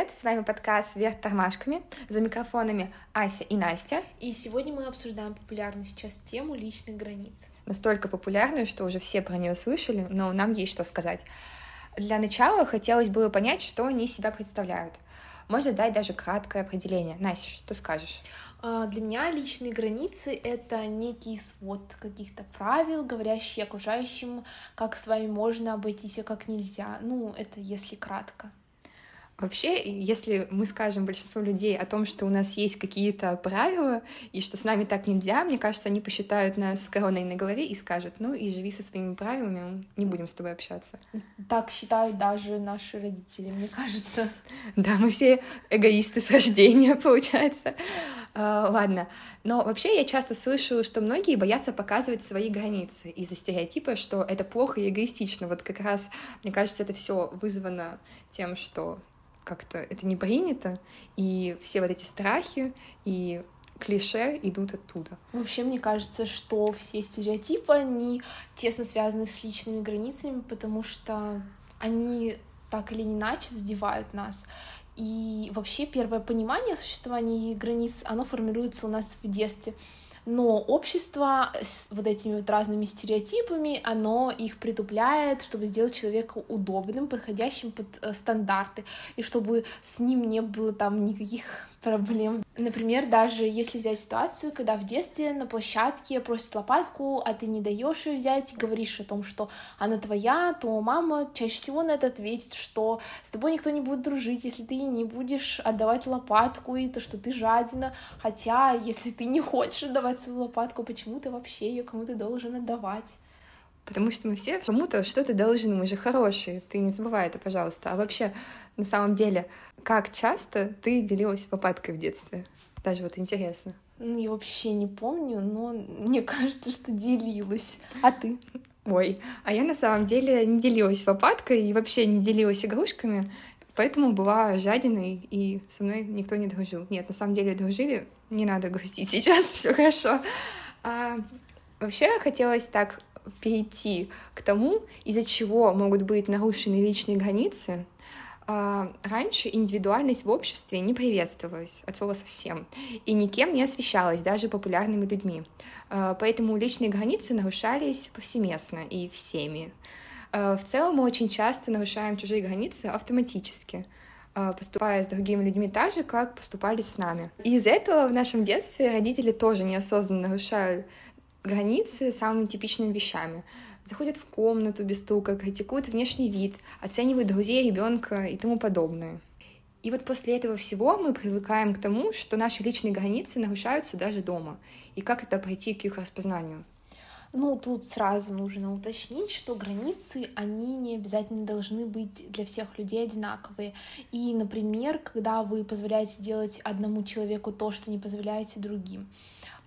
привет! С вами подкаст «Вверх тормашками». За микрофонами Ася и Настя. И сегодня мы обсуждаем популярную сейчас тему личных границ. Настолько популярную, что уже все про нее слышали, но нам есть что сказать. Для начала хотелось бы понять, что они себя представляют. Можно дать даже краткое определение. Настя, что скажешь? А, для меня личные границы — это некий свод каких-то правил, говорящие окружающим, как с вами можно обойтись, а как нельзя. Ну, это если кратко. Вообще, если мы скажем большинству людей о том, что у нас есть какие-то правила, и что с нами так нельзя, мне кажется, они посчитают нас короной на голове и скажут, ну и живи со своими правилами, не будем с тобой общаться. Так считают даже наши родители, мне кажется. Да, мы все эгоисты с рождения, получается. А, ладно. Но вообще я часто слышу, что многие боятся показывать свои границы из-за стереотипа, что это плохо и эгоистично. Вот как раз, мне кажется, это все вызвано тем, что как-то это не принято, и все вот эти страхи и клише идут оттуда. Вообще, мне кажется, что все стереотипы, они тесно связаны с личными границами, потому что они так или иначе задевают нас. И вообще первое понимание существования границ, оно формируется у нас в детстве но общество с вот этими вот разными стереотипами, оно их притупляет, чтобы сделать человека удобным, подходящим под э, стандарты, и чтобы с ним не было там никаких проблем. Например, даже если взять ситуацию, когда в детстве на площадке просят лопатку, а ты не даешь ее взять и говоришь о том, что она твоя, то мама чаще всего на это ответит, что с тобой никто не будет дружить, если ты не будешь отдавать лопатку, и то, что ты жадина. Хотя, если ты не хочешь отдавать свою лопатку, почему ты вообще ее кому-то должен отдавать? Потому что мы все кому-то что-то должны, мы же хорошие, ты не забывай это, пожалуйста. А вообще, на самом деле, как часто ты делилась лопаткой в детстве? Даже вот интересно. Ну, я вообще не помню, но мне кажется, что делилась. А ты? Ой, а я на самом деле не делилась лопаткой и вообще не делилась игрушками, поэтому была жадиной, и со мной никто не дружил. Нет, на самом деле дружили, не надо грустить сейчас, все хорошо. А, вообще хотелось так перейти к тому, из-за чего могут быть нарушены личные границы, а, раньше индивидуальность в обществе не приветствовалась от слова совсем и никем не освещалась, даже популярными людьми. А, поэтому личные границы нарушались повсеместно и всеми. А, в целом мы очень часто нарушаем чужие границы автоматически, поступая с другими людьми так же, как поступали с нами. И из-за этого в нашем детстве родители тоже неосознанно нарушают границы самыми типичными вещами заходят в комнату без стука, критикуют внешний вид, оценивают друзей ребенка и тому подобное. И вот после этого всего мы привыкаем к тому, что наши личные границы нарушаются даже дома. И как это пройти к их распознанию? Ну, тут сразу нужно уточнить, что границы, они не обязательно должны быть для всех людей одинаковые. И, например, когда вы позволяете делать одному человеку то, что не позволяете другим.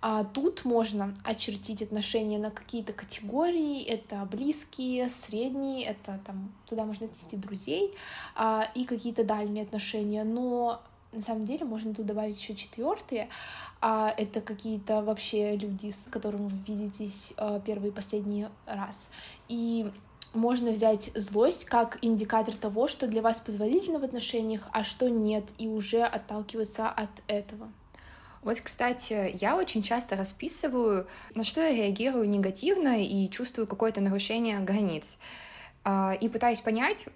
А тут можно очертить отношения на какие-то категории. Это близкие, средние, это там туда можно отнести друзей а, и какие-то дальние отношения. Но на самом деле можно тут добавить еще четвертые. А это какие-то вообще люди, с которыми вы видитесь а, первый и последний раз. И можно взять злость как индикатор того, что для вас позволительно в отношениях, а что нет, и уже отталкиваться от этого. Вот, кстати, я очень часто расписываю, на что я реагирую негативно и чувствую какое-то нарушение границ. А, и пытаюсь понять,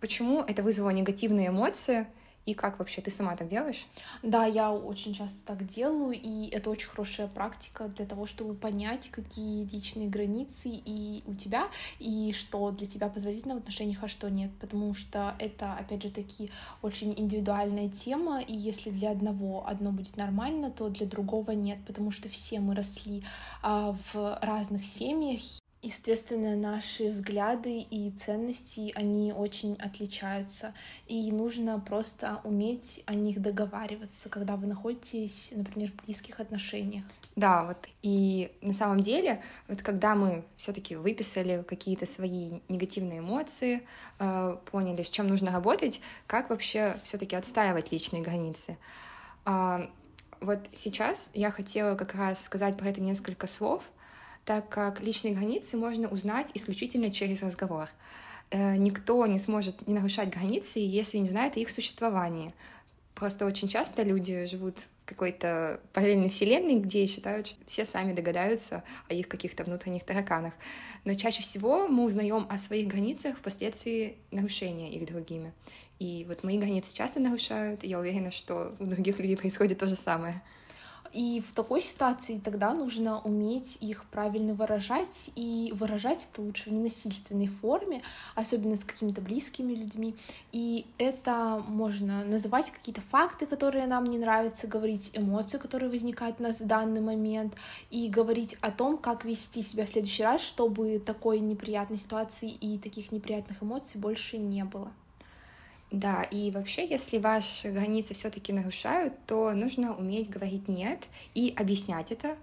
почему это вызвало негативные эмоции, и как вообще ты сама так делаешь? Да, я очень часто так делаю, и это очень хорошая практика для того, чтобы понять, какие личные границы и у тебя, и что для тебя позволительно в отношениях, а что нет, потому что это, опять же таки, очень индивидуальная тема, и если для одного одно будет нормально, то для другого нет, потому что все мы росли а, в разных семьях, Естественно, наши взгляды и ценности, они очень отличаются, и нужно просто уметь о них договариваться, когда вы находитесь, например, в близких отношениях. Да, вот и на самом деле, вот когда мы все-таки выписали какие-то свои негативные эмоции, э, поняли, с чем нужно работать, как вообще все-таки отстаивать личные границы. Э, вот сейчас я хотела как раз сказать про это несколько слов, так как личные границы можно узнать исключительно через разговор. э, никто не сможет не нарушать границы, если не знает их существования. Просто очень часто люди живут в какой-то параллельной вселенной, где считают, что все сами догадаются о их каких-то внутренних тараканах. Но чаще всего мы узнаем о своих границах впоследствии нарушения их другими. И вот мои границы часто нарушают, и я уверена, что у других людей происходит то же самое. И в такой ситуации тогда нужно уметь их правильно выражать, и выражать это лучше в ненасильственной форме, особенно с какими-то близкими людьми. И это можно называть какие-то факты, которые нам не нравятся, говорить эмоции, которые возникают у нас в данный момент, и говорить о том, как вести себя в следующий раз, чтобы такой неприятной ситуации и таких неприятных эмоций больше не было. Да, и вообще, если ваши границы все-таки нарушают, то нужно уметь говорить нет и объяснять это.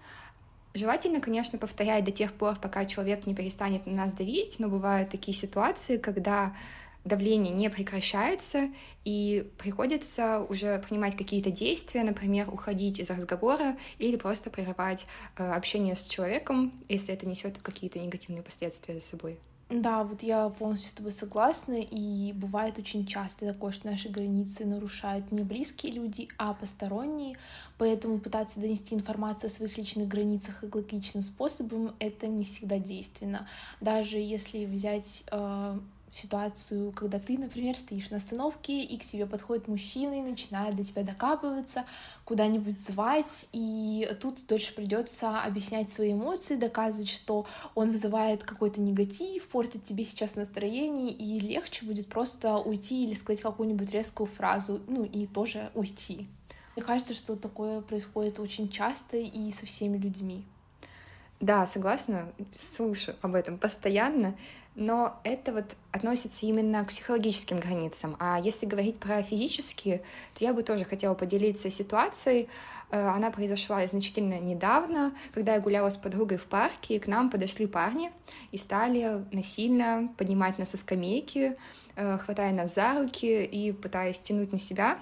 Желательно, конечно, повторять до тех пор, пока человек не перестанет на нас давить, но бывают такие ситуации, когда давление не прекращается, и приходится уже принимать какие-то действия, например, уходить из разговора или просто прерывать э, общение с человеком, если это несет какие-то негативные последствия за собой. Да, вот я полностью с тобой согласна, и бывает очень часто такое, что наши границы нарушают не близкие люди, а посторонние, поэтому пытаться донести информацию о своих личных границах экологичным способом — это не всегда действенно. Даже если взять э, ситуацию, когда ты, например, стоишь на остановке, и к тебе подходит мужчина и начинает до тебя докапываться, куда-нибудь звать, и тут дольше придется объяснять свои эмоции, доказывать, что он вызывает какой-то негатив, портит тебе сейчас настроение, и легче будет просто уйти или сказать какую-нибудь резкую фразу, ну и тоже уйти. Мне кажется, что такое происходит очень часто и со всеми людьми. Да, согласна, слышу об этом постоянно, но это вот относится именно к психологическим границам. А если говорить про физические, то я бы тоже хотела поделиться ситуацией. Э, она произошла значительно недавно, когда я гуляла с подругой в парке, и к нам подошли парни и стали насильно поднимать нас со скамейки, э, хватая нас за руки и пытаясь тянуть на себя.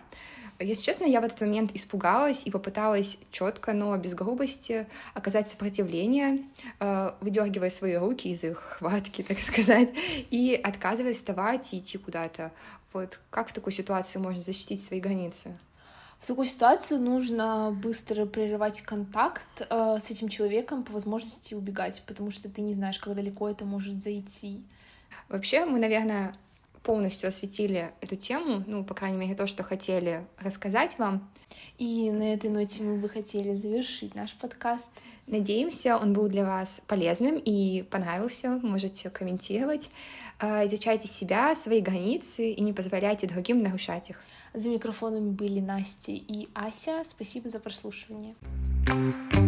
Если честно, я в этот момент испугалась и попыталась четко, но без грубости оказать сопротивление, э, выдергивая свои руки из их хватки, так сказать, и отказываясь вставать и идти куда-то. Вот как в такой ситуации можно защитить свои границы? В такую ситуацию нужно быстро прерывать контакт э, с этим человеком, по возможности убегать, потому что ты не знаешь, как далеко это может зайти. Вообще, мы, наверное, полностью осветили эту тему, ну, по крайней мере, то, что хотели рассказать вам. И на этой ноте мы бы хотели завершить наш подкаст. Надеемся, он был для вас полезным и понравился. Можете комментировать. А, изучайте себя, свои границы и не позволяйте другим нарушать их. За микрофонами были Настя и Ася. Спасибо за прослушивание. thank you